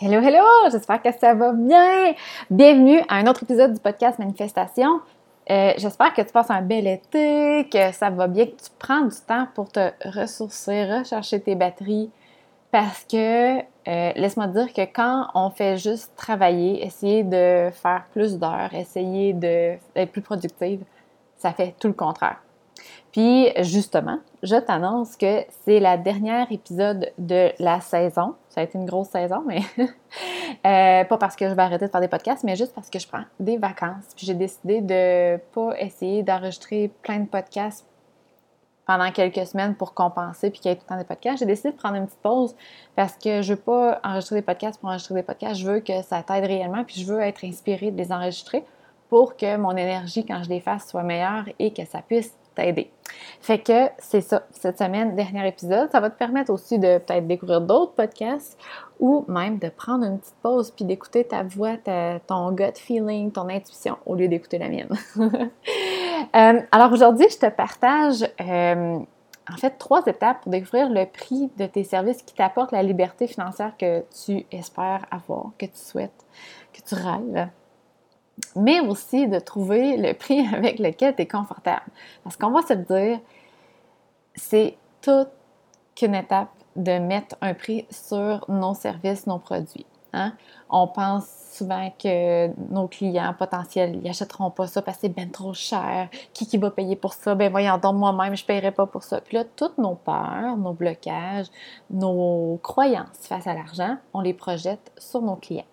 Hello, hello! J'espère que ça va bien! Bienvenue à un autre épisode du podcast Manifestation. Euh, j'espère que tu passes un bel été, que ça va bien, que tu prends du temps pour te ressourcer, rechercher tes batteries. Parce que, euh, laisse-moi dire que quand on fait juste travailler, essayer de faire plus d'heures, essayer d'être plus productive, ça fait tout le contraire. Puis justement, je t'annonce que c'est la dernière épisode de la saison. Ça a été une grosse saison, mais euh, pas parce que je vais arrêter de faire des podcasts, mais juste parce que je prends des vacances. Puis j'ai décidé de pas essayer d'enregistrer plein de podcasts pendant quelques semaines pour compenser puis qu'il y ait tout le temps des podcasts. J'ai décidé de prendre une petite pause parce que je veux pas enregistrer des podcasts pour enregistrer des podcasts. Je veux que ça t'aide réellement puis je veux être inspirée de les enregistrer pour que mon énergie quand je les fasse soit meilleure et que ça puisse t'aider. Fait que c'est ça, cette semaine, dernier épisode. Ça va te permettre aussi de peut-être découvrir d'autres podcasts ou même de prendre une petite pause puis d'écouter ta voix, ton gut feeling, ton intuition au lieu d'écouter la mienne. Euh, alors aujourd'hui, je te partage euh, en fait trois étapes pour découvrir le prix de tes services qui t'apportent la liberté financière que tu espères avoir, que tu souhaites, que tu rêves mais aussi de trouver le prix avec lequel tu es confortable. Parce qu'on va se dire, c'est toute une étape de mettre un prix sur nos services, nos produits. Hein. On pense souvent que nos clients potentiels n'achèteront pas ça parce que c'est bien trop cher. Qui, qui va payer pour ça? Ben voyons donc, moi-même, je ne paierai pas pour ça. Puis là, toutes nos peurs, nos blocages, nos croyances face à l'argent, on les projette sur nos clients.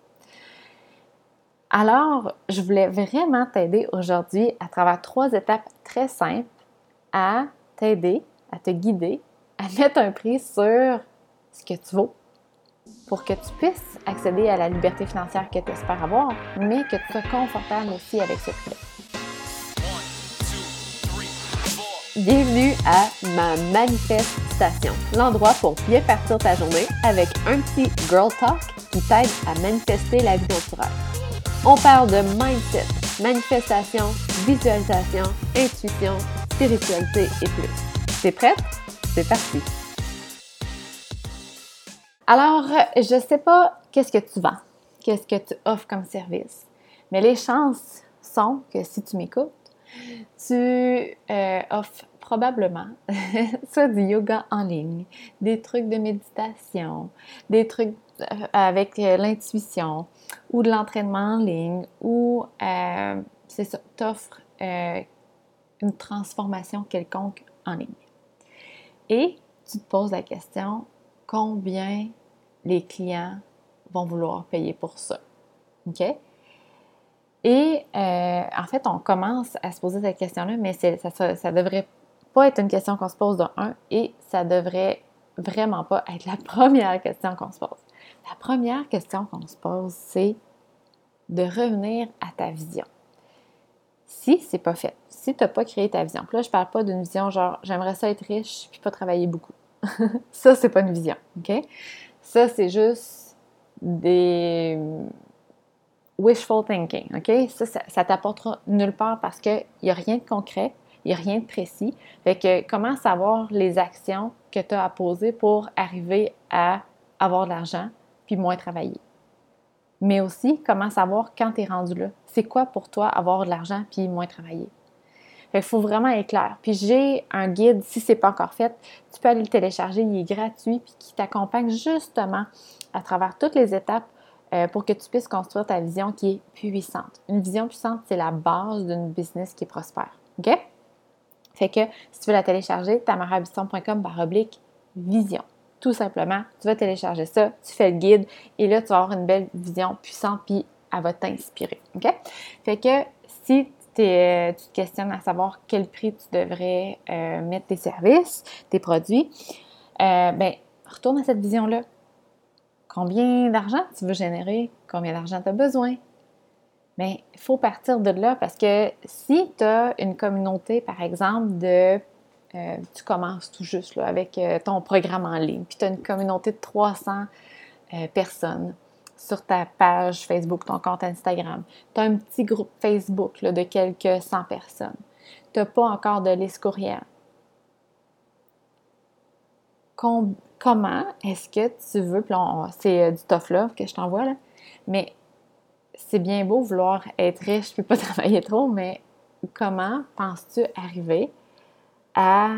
Alors, je voulais vraiment t'aider aujourd'hui à travers trois étapes très simples à t'aider, à te guider, à mettre un prix sur ce que tu vaux pour que tu puisses accéder à la liberté financière que tu espères avoir, mais que tu sois confortable aussi avec ce prix-là. Bienvenue à ma manifestation, l'endroit pour bien partir ta journée avec un petit girl talk qui t'aide à manifester la vie naturelle. On parle de mindset, manifestation, visualisation, intuition, spiritualité et plus. T'es prête? C'est parti! Alors, je sais pas qu'est-ce que tu vends, qu'est-ce que tu offres comme service, mais les chances sont que si tu m'écoutes, tu euh, offres probablement soit du yoga en ligne, des trucs de méditation, des trucs avec euh, l'intuition ou de l'entraînement en ligne ou euh, c'est ça, t'offres une transformation quelconque en ligne. Et tu te poses la question combien les clients vont vouloir payer pour ça? OK? Et en fait, on commence à se poser cette question-là, mais ça, ça, devrait pas être une question qu'on se pose de un et ça devrait vraiment pas être la première question qu'on se pose. La première question qu'on se pose, c'est de revenir à ta vision. Si c'est pas fait, si tu n'as pas créé ta vision, puis là, je parle pas d'une vision genre j'aimerais ça être riche puis pas travailler beaucoup. ça, c'est pas une vision, OK? Ça, c'est juste des wishful thinking, OK? Ça, ça, ça t'apportera nulle part parce qu'il n'y a rien de concret, il n'y a rien de précis. Fait que comment savoir les actions que tu as à poser pour arriver à avoir de l'argent, puis moins travailler. Mais aussi, comment savoir quand tu es rendu là? C'est quoi pour toi avoir de l'argent puis moins travailler? Il faut vraiment être clair. Puis j'ai un guide, si ce n'est pas encore fait, tu peux aller le télécharger, il est gratuit, puis qui t'accompagne justement à travers toutes les étapes euh, pour que tu puisses construire ta vision qui est puissante. Une vision puissante, c'est la base d'une business qui prospère. OK? Fait que si tu veux la télécharger, tamarabisson.com oblique vision tout simplement, tu vas télécharger ça, tu fais le guide et là, tu vas avoir une belle vision puissante puis elle va t'inspirer. OK? Fait que si euh, tu te questionnes à savoir quel prix tu devrais euh, mettre tes services, tes produits, euh, ben, retourne à cette vision-là. Combien d'argent tu veux générer? Combien d'argent tu as besoin? Mais il faut partir de là parce que si tu as une communauté, par exemple, de euh, tu commences tout juste avec euh, ton programme en ligne, puis tu as une communauté de 300 euh, personnes sur ta page Facebook, ton compte Instagram. Tu as un petit groupe Facebook de quelques 100 personnes. Tu n'as pas encore de liste courriel. comment est-ce que tu veux, c'est du tough love que je t'envoie mais c'est bien beau vouloir être riche puis pas travailler trop, mais comment penses-tu arriver à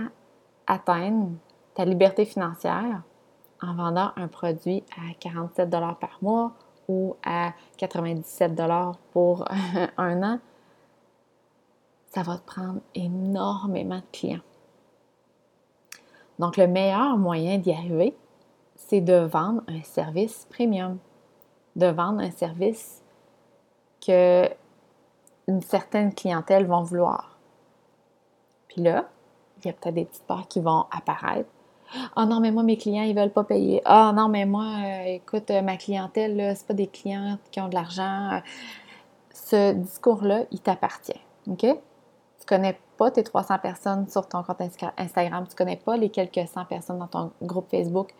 atteindre ta liberté financière en vendant un produit à 47 par mois ou à 97 pour un an? Ça va te prendre énormément de clients. Donc, le meilleur moyen d'y arriver, c'est de vendre un service premium, de vendre un service que une certaine clientèle vont vouloir. Puis là, il y a peut-être des petites parts qui vont apparaître. Ah non, mais moi, mes clients, ils veulent pas payer. Ah non, mais moi, euh, écoute, ma clientèle, ce c'est pas des clients qui ont de l'argent. Ce discours-là, il t'appartient. OK? Tu connais pas tes 300 personnes sur ton compte Instagram, tu connais pas les quelques 100 personnes dans ton groupe Facebook.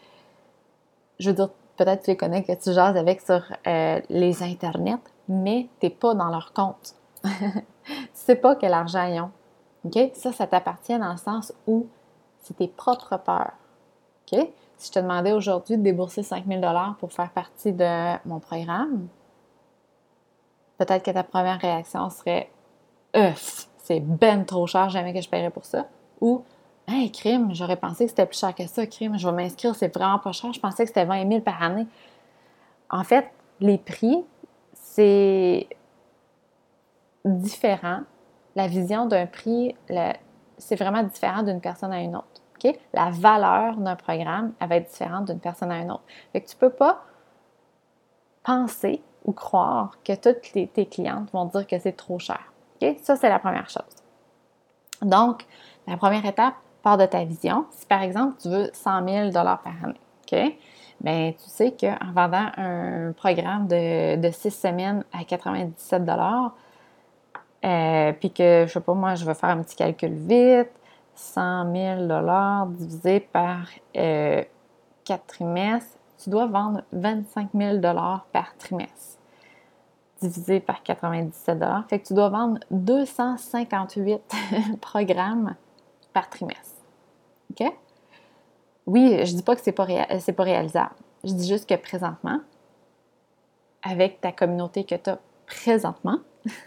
Je veux dire, peut-être tu les connais, que tu jases avec sur euh, les internets, mais tu n'es pas dans leur compte. tu sais pas quel argent ils ont. Ça, ça t'appartient dans le sens où c'est tes propres peurs. Si je te demandais aujourd'hui de débourser 5000 dollars pour faire partie de mon programme, peut-être que ta première réaction serait Uf, c'est ben trop cher, jamais que je paierais pour ça. Ou Hey, crime, j'aurais pensé que c'était plus cher que ça, crime, je vais m'inscrire, c'est vraiment pas cher, je pensais que c'était 20 000 par année. En fait, les prix, c'est différent. La vision d'un prix, c'est vraiment différent d'une personne à une autre. La valeur d'un programme, elle va être différente d'une personne à une autre. Tu peux pas penser ou croire que toutes tes clientes vont dire que c'est trop cher. Ça, c'est la première chose. Donc, la première étape, part de ta vision. Si par exemple, tu veux 100 000 par année? Bien, tu sais qu'en vendant un programme de, de 6 semaines à 97 euh, puis que, je sais pas, moi, je vais faire un petit calcul vite, 100 000 divisé par euh, 4 trimestres, tu dois vendre 25 000 par trimestre divisé par 97 Fait que tu dois vendre 258 programmes par trimestre. OK? Oui, je dis pas que c'est pas, pas réalisable. Je dis juste que présentement, avec ta communauté que tu as présentement,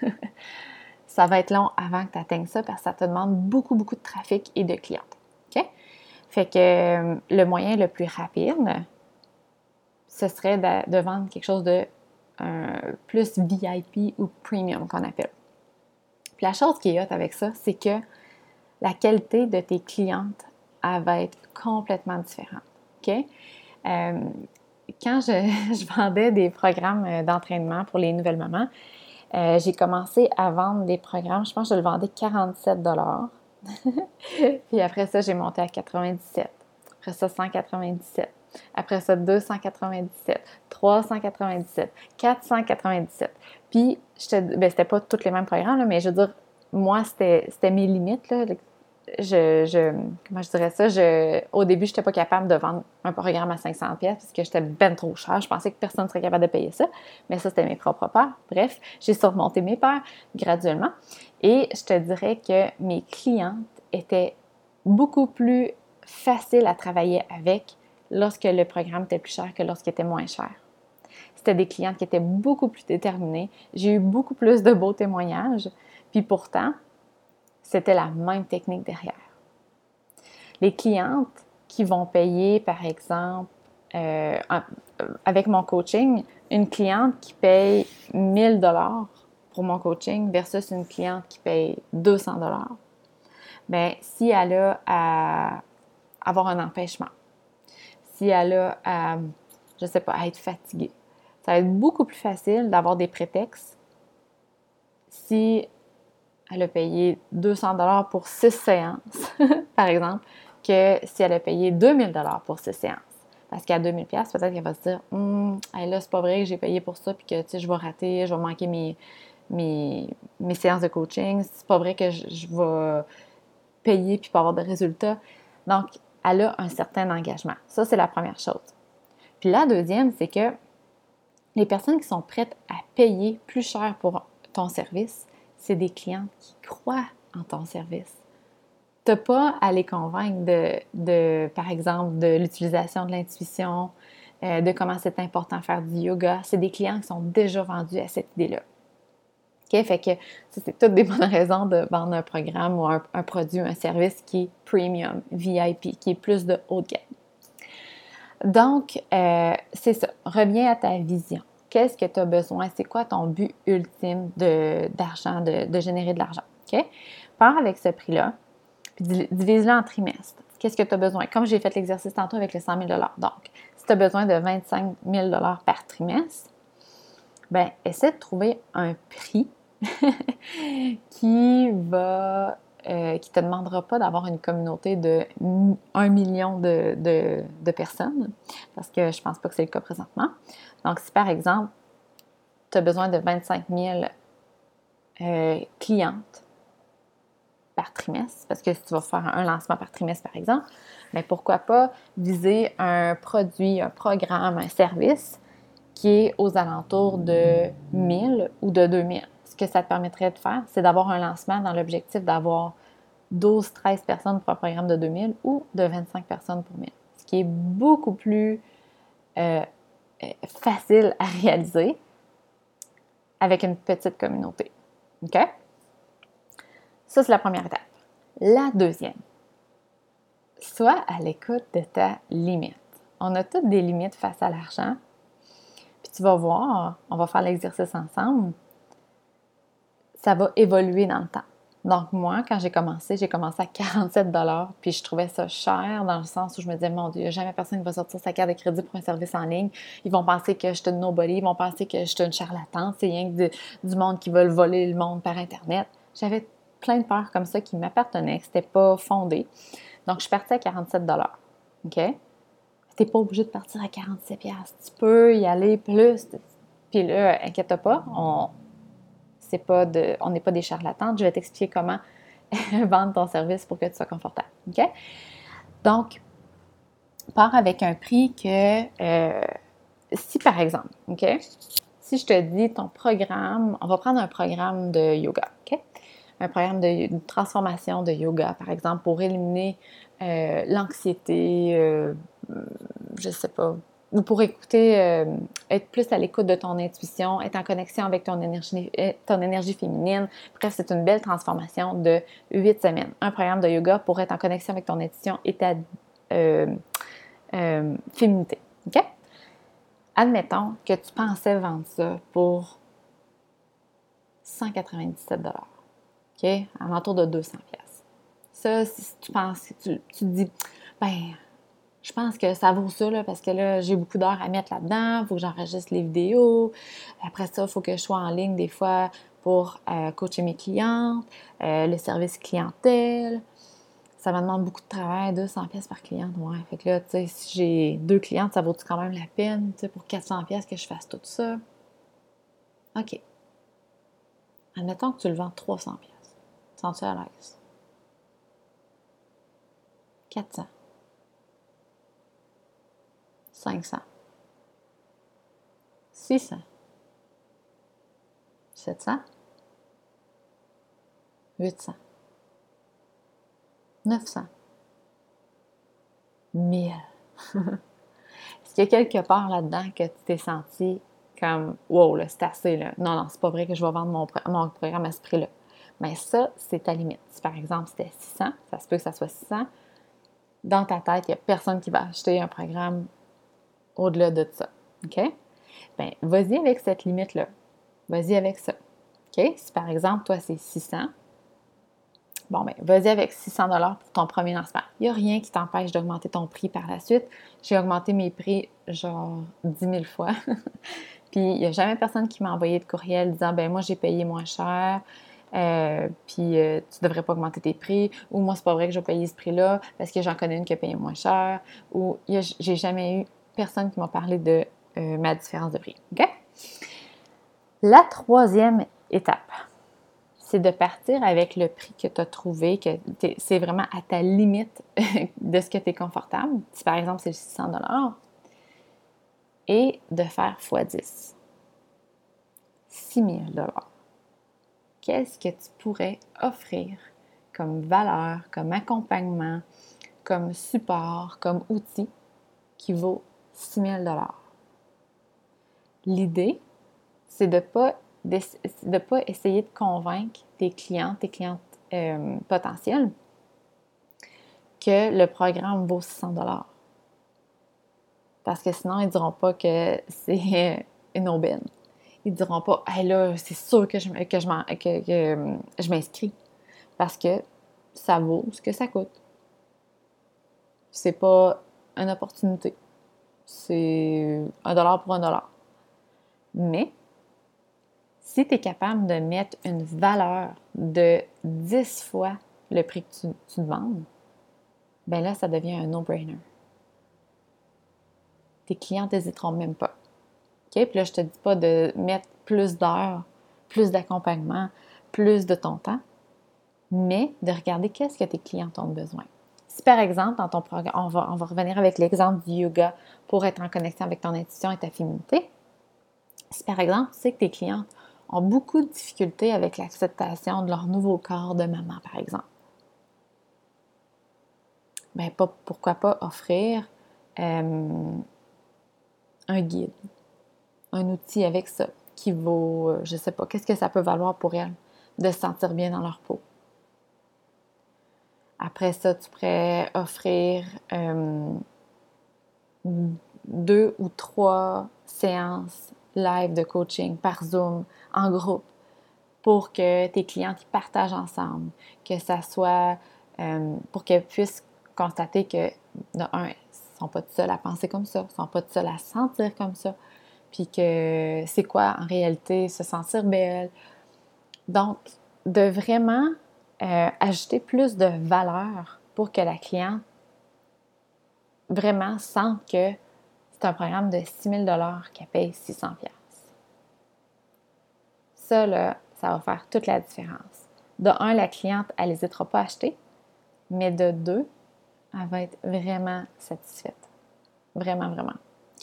ça va être long avant que tu atteignes ça parce que ça te demande beaucoup, beaucoup de trafic et de clientes. OK? Fait que euh, le moyen le plus rapide, ce serait de vendre quelque chose de plus VIP ou premium qu'on appelle. Puis la chose qui est hot avec ça, c'est que la qualité de tes clientes, va être complètement différente. OK? Euh, quand je, vendais des programmes euh, d'entraînement pour les nouvelles mamans, euh, j'ai commencé à vendre des programmes, je pense que je le vendais 47 Puis après ça, j'ai monté à 97. Après ça, 197. Après ça, 297, 397, 497. Puis, ben, c'était pas tous les mêmes programmes, mais je veux dire, moi, c'était mes limites. Là. Je, je, comment je dirais ça? Au début, je n'étais pas capable de vendre un programme à 500 pièces parce que j'étais ben trop cher. Je pensais que personne ne serait capable de payer ça. Mais ça, c'était mes propres peurs. Bref, j'ai surmonté mes peurs graduellement. Et je te dirais que mes clientes étaient beaucoup plus faciles à travailler avec lorsque le programme était plus cher que lorsqu'il était moins cher. C'était des clientes qui étaient beaucoup plus déterminées. J'ai eu beaucoup plus de beaux témoignages. Puis pourtant, c'était la même technique derrière. Les clientes qui vont payer, par exemple, euh, avec mon coaching, une cliente qui paye 1000 dollars pour mon coaching versus une cliente qui paye 200 dollars, bien, si elle a à avoir un empêchement, si elle a à, je sais pas, à être fatiguée. Ça va être beaucoup plus facile d'avoir des prétextes si elle a payé 200 dollars pour six séances, par exemple, que si elle a payé 2000 dollars pour six séances. Parce qu'à 2000 pièces, peut-être qu'elle va se dire, hum, là, c'est pas vrai que j'ai payé pour ça, puis que, tu sais, je vais rater, je vais manquer mes, mes, séances de coaching. C'est pas vrai que je, je vais payer puis pas avoir de résultats. Donc, elle a un certain engagement. Ça, c'est la première chose. Puis la deuxième, c'est que les personnes qui sont prêtes à payer plus cher pour ton service, c'est des clients qui croient en ton service. n'as pas à les convaincre de, par exemple, de l'utilisation de l'intuition, euh, de comment c'est important de faire du yoga. C'est des clients qui sont déjà vendus à cette idée-là. OK? Fait que c'est toutes des bonnes raisons de vendre un programme ou un, un produit ou un service qui est premium, VIP, qui est plus de haut de gamme. Donc, euh, c'est ça. Reviens à ta vision. Qu'est-ce que tu as besoin? C'est quoi ton but ultime d'argent, de, générer de l'argent? OK? Pars avec ce prix-là, puis divise-le en trimestres. Qu'est-ce que tu as besoin? Comme j'ai fait l'exercice tantôt avec les 100 000 Donc, si tu as besoin de 25 000 par trimestre, ben essaie de trouver un prix qui va euh, qui ne te demandera pas d'avoir une communauté de 1 million de, personnes, parce que je ne pense pas que c'est le cas présentement. Donc, si par exemple, tu as besoin de 25 000 euh, clientes par trimestre, parce que si tu vas faire un lancement par trimestre, par exemple, mais ben, pourquoi pas viser un produit, un programme, un service qui est aux alentours de 1000 ou de 2000 ce que ça te permettrait de faire, c'est d'avoir un lancement dans l'objectif d'avoir 12-13 personnes pour un programme de 2000 ou de 25 personnes pour 1000. Ce qui est beaucoup plus euh, euh, facile à réaliser avec une petite communauté. OK? Ça, c'est la première étape. La deuxième, sois à l'écoute de ta limite. On a toutes des limites face à l'argent. Puis tu vas voir, on va faire l'exercice ensemble ça va évoluer dans le temps. Donc, moi, quand j'ai commencé, j'ai commencé à 47 puis je trouvais ça cher dans le sens où je me disais, mon Dieu, jamais personne ne va sortir sa carte de crédit pour un service en ligne. Ils vont penser que je suis une nobody, ils vont penser que je suis une charlatane, c'est rien que du monde qui veut voler le monde par Internet. J'avais plein de peurs comme ça qui m'appartenaient, que c'était pas fondé. Donc, je suis partie à 47 OK? T'es pas obligé de partir à 47 Tu peux y aller plus. Puis là, inquiète pas, on, pas de, on n'est pas des charlatans. Je vais t'expliquer comment vendre ton service pour que tu sois confortable. OK? Donc, pars avec un prix que, euh, si par exemple, OK? Si je te dis ton programme, on va prendre un programme de yoga, OK? Un programme de, transformation de yoga, par exemple, pour éliminer euh, l'anxiété, euh, je sais pas, ou pour écouter, euh, être plus à l'écoute de ton intuition, être en connexion avec ton énergie, euh, ton énergie féminine. Bref, c'est une belle transformation de huit semaines. Un programme de yoga pour être en connexion avec ton intuition et ta euh, féminité. OK? Admettons que tu pensais vendre ça pour 197 OK? À l'entour de 200 Ça, si tu penses, tu, tu te dis, ben, je pense que ça vaut ça, là, parce que là, j'ai beaucoup d'heures à mettre là-dedans. Il faut que j'enregistre les vidéos. Après ça, il faut que je sois en ligne des fois pour euh, coacher mes clientes, euh, le service clientèle. Ça me demande beaucoup de travail, 200 pièces par cliente. Ouais, fait que là, tu sais, si j'ai deux clientes, ça vaut quand même la peine, tu sais, pour 400 pièces que je fasse tout ça? OK. Admettons que tu le vends 300 pièces. Sens-tu à l'aise? 400. 500, 600, 700, 800, 900, 1000. Est-ce qu'il y a quelque part là-dedans que tu t'es senti comme Wow, là, c'est assez, là. Non, non, c'est pas vrai que je vais vendre mon, mon programme à ce prix-là. Mais ça, c'est ta limite. Si par exemple c'était 600, ça se peut que ça soit 600, dans ta tête, il n'y a personne qui va acheter un programme au-delà de ça. OK? Bien, vas-y avec cette limite-là. Vas-y avec ça. OK? Si par exemple, toi, c'est 600, bon, bien, vas-y avec 600 pour ton premier lancement. Il n'y a rien qui t'empêche d'augmenter ton prix par la suite. J'ai augmenté mes prix genre 10 000 fois. puis il n'y a jamais personne qui m'a envoyé de courriel disant, ben moi, j'ai payé moins cher. Euh, puis euh, tu devrais pas augmenter tes prix, ou moi c'est pas vrai que je vais payer ce prix-là parce que j'en connais une qui a payé moins cher, ou j'ai jamais eu personne qui m'a parlé de euh, ma différence de prix. La troisième étape, c'est de partir avec le prix que tu as trouvé, que c'est vraiment à ta limite de ce que tu es confortable. Si par exemple c'est 600 et de faire x10. 6 000 Qu'est-ce que tu pourrais offrir comme valeur, comme accompagnement, comme support, comme outil qui vaut 6 000 L'idée, c'est de ne pas, de pas essayer de convaincre tes clients, tes clientes euh, potentielles que le programme vaut 600 Parce que sinon, ils ne diront pas que c'est une aubaine. Ils ne diront pas, là, c'est sûr que je, que je, que je m'inscris. Parce que ça vaut ce que ça coûte. C'est pas une opportunité. C'est un dollar pour un dollar. Mais si tu es capable de mettre une valeur de 10 fois le prix que tu, demandes, ben là, ça devient un no-brainer. Tes clients n'hésiteront même pas. Puis là, je te dis pas de mettre plus d'heures, plus d'accompagnement, plus de ton temps, mais de regarder qu'est-ce que tes clients ont besoin. Si par exemple, dans ton programme, on va, on revenir avec l'exemple du yoga pour être en connexion avec ton intuition et ta féminité. Si par exemple, tu sais que tes clientes ont beaucoup de difficultés avec l'acceptation de leur nouveau corps de maman, par exemple, bien, pourquoi pas offrir euh, un guide, un outil avec ça qui vaut, euh, je sais pas, qu'est-ce que ça peut valoir pour elles de se sentir bien dans leur peau? Après ça, tu pourrais offrir euh, deux ou trois séances live de coaching par Zoom, en groupe, pour que tes clients y partagent ensemble, que ça soit euh, pour qu'elles puissent constater que, de un, ne sont pas seuls à penser comme ça, ne sont pas seuls à sentir comme ça, puis que c'est quoi en réalité se sentir belle. Donc, de vraiment euh, ajouter plus de valeur pour que la cliente vraiment sente que c'est un programme de 6 000 qu'elle paye 600 Ça, là, ça va faire toute la différence. De un, la cliente, elle n'hésitera pas à acheter, mais de deux, elle va être vraiment satisfaite. Vraiment, vraiment.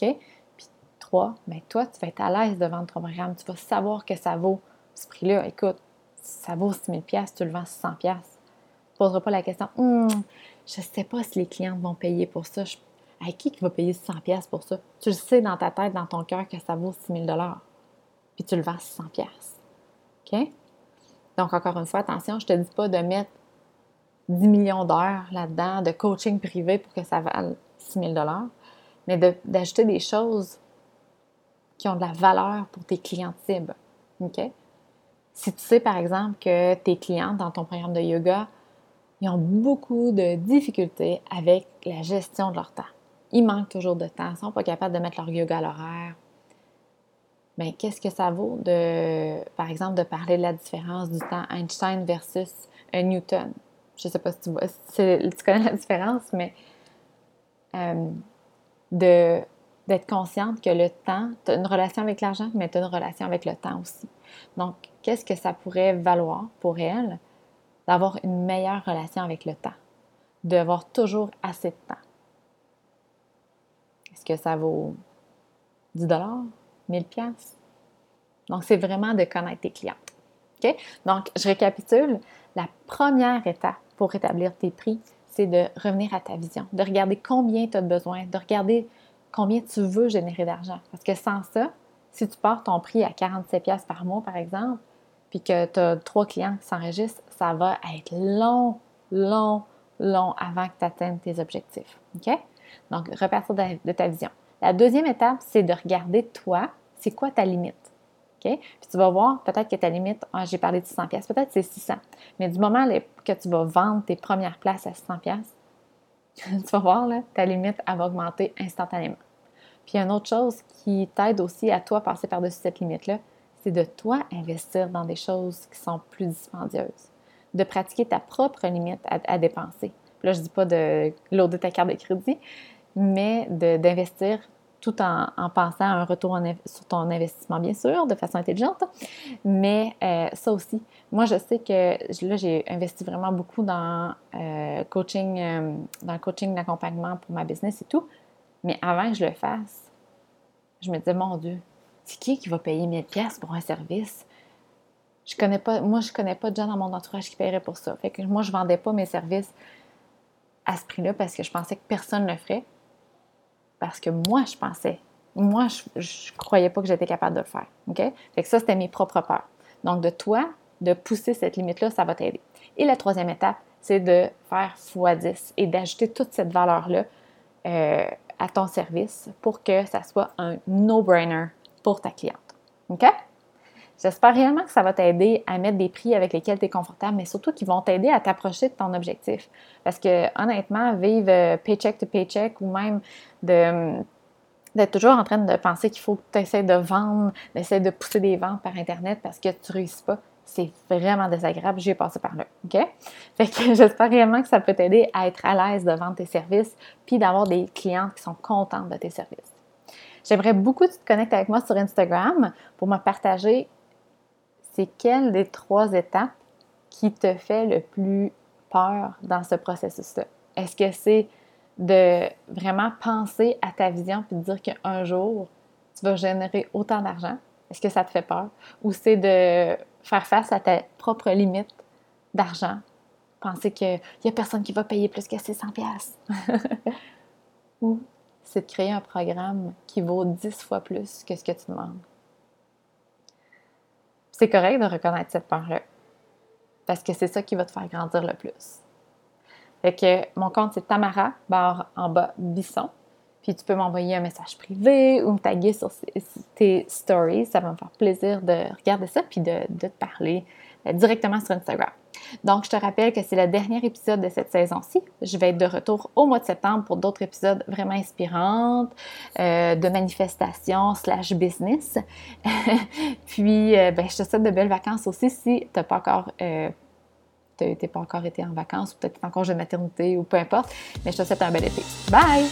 OK? Puis trois, bien, toi, tu vas être à l'aise de vendre ton programme. Tu vas savoir que ça vaut ce prix-là. Écoute, ça vaut 6 000 tu le vends 600 Tu ne poseras pas la question hum, je ne sais pas si les clientes vont payer pour ça. À qui qui va payer 600 pour ça? Tu le sais dans ta tête, dans ton cœur, que ça vaut 6 000 puis tu le vends 600 OK? Donc, encore une fois, attention, je ne te dis pas de mettre 10 millions d'heures là-dedans de coaching privé pour que ça vaille 6 000 mais d'ajouter des choses qui ont de la valeur pour tes clients cibles. OK? Si tu sais, par exemple, que tes clients dans ton programme de yoga, ils ont beaucoup de difficultés avec la gestion de leur temps. Ils manquent toujours de temps, ils ne sont pas capables de mettre leur yoga à l'horaire. Mais qu'est-ce que ça vaut de, par exemple, de parler de la différence du temps Einstein versus Newton? Je ne sais pas si tu, connais la différence, mais euh, d'être consciente que le temps, tu as une relation avec l'argent, mais tu as une relation avec le temps aussi. Donc, qu'est-ce que ça pourrait valoir pour elle d'avoir une meilleure relation avec le temps, d'avoir toujours assez de temps? Est-ce que ça vaut 10 dollars, 1000 pièces Donc, c'est vraiment de connaître tes clients. OK? Donc, je récapitule. La première étape pour rétablir tes prix, c'est de revenir à ta vision, de regarder combien tu as besoin, de regarder combien tu veux générer d'argent. Parce que sans ça, si tu pars ton prix à 47$ par mois, par exemple, puis que tu as trois clients qui s'enregistrent, ça va être long, long, long avant que tu atteignes tes objectifs. OK? Donc, repartir de, ta vision. La deuxième étape, c'est de regarder toi, c'est quoi ta limite. OK? Puis tu vas voir, peut-être que ta limite, ah, j'ai parlé de 600$, peut-être c'est 600$. Mais du moment que tu vas vendre tes premières places à 600$, tu vas voir, là, ta limite, va augmenter instantanément. Puis une autre chose qui t'aide aussi à toi passer par-dessus cette limite-là, c'est de toi investir dans des choses qui sont plus dispendieuses, de pratiquer ta propre limite à, dépenser. là, je ne dis pas de loader ta carte de crédit, mais d'investir tout en, pensant à un retour sur ton investissement, bien sûr, de façon intelligente. Mais euh, ça aussi, moi, je sais que là, j'ai investi vraiment beaucoup dans, euh, coaching, euh, dans coaching d'accompagnement pour ma business et tout. Mais avant que je le fasse, je me disais, mon Dieu, c'est qui qui va payer 1000 pièces pour un service? Je connais pas, moi, je connais pas de gens dans mon entourage qui paieraient pour ça. Fait que moi, je vendais pas mes services à ce prix-là parce que je pensais que personne ne le ferait. Parce que moi, je pensais. Moi, je, je croyais pas que j'étais capable de le faire. OK? Fait que ça, c'était mes propres peurs. Donc, de toi, de pousser cette limite-là, ça va t'aider. Et la troisième étape, c'est de faire x10 et d'ajouter toute cette valeur-là euh, à ton service pour que ça soit un no-brainer pour ta cliente. OK? J'espère réellement que ça va t'aider à mettre des prix avec lesquels tu es confortable, mais surtout qu'ils vont t'aider à t'approcher de ton objectif. Parce que honnêtement, vivre euh, paycheck to paycheck ou même de d'être toujours en train de penser qu'il faut que tu essaies de vendre, d'essayer de pousser des ventes par Internet parce que tu ne réussis pas, c'est vraiment désagréable. J'ai passé par là. OK? Fait que j'espère réellement que ça peut t'aider à être à l'aise de vendre tes services puis d'avoir des clientes qui sont contentes de tes services. J'aimerais beaucoup que tu te connectes avec moi sur Instagram pour me partager c'est quelle des trois étapes qui te fait le plus peur dans ce processus-là. Est-ce que c'est de vraiment penser à ta vision puis de dire qu'un jour, tu vas générer autant d'argent? Est-ce que ça te fait peur? Ou c'est de faire face à ta propre limite d'argent? Penser qu'il n'y a personne qui va payer plus que 600 pièces Ou c'est de créer un programme qui vaut 10 fois plus que ce que tu demandes. C'est correct de reconnaître cette peur-là. Parce que c'est ça qui va te faire grandir le plus. Fait que mon compte, c'est Tamara, barre en bas, Bisson. Puis tu peux m'envoyer un message privé ou me taguer sur tes stories. Ça va me faire plaisir de regarder ça puis de, te parler euh, directement sur Instagram. Donc, je te rappelle que c'est le dernier épisode de cette saison-ci. Je vais être de retour au mois de septembre pour d'autres épisodes vraiment inspirants, euh, de manifestation slash business. Puis, euh, ben, je te souhaite de belles vacances aussi si tu n'as pas encore tu pas encore été en vacances ou peut-être en congé de maternité ou peu importe. Mais je te souhaite un bel été. Bye!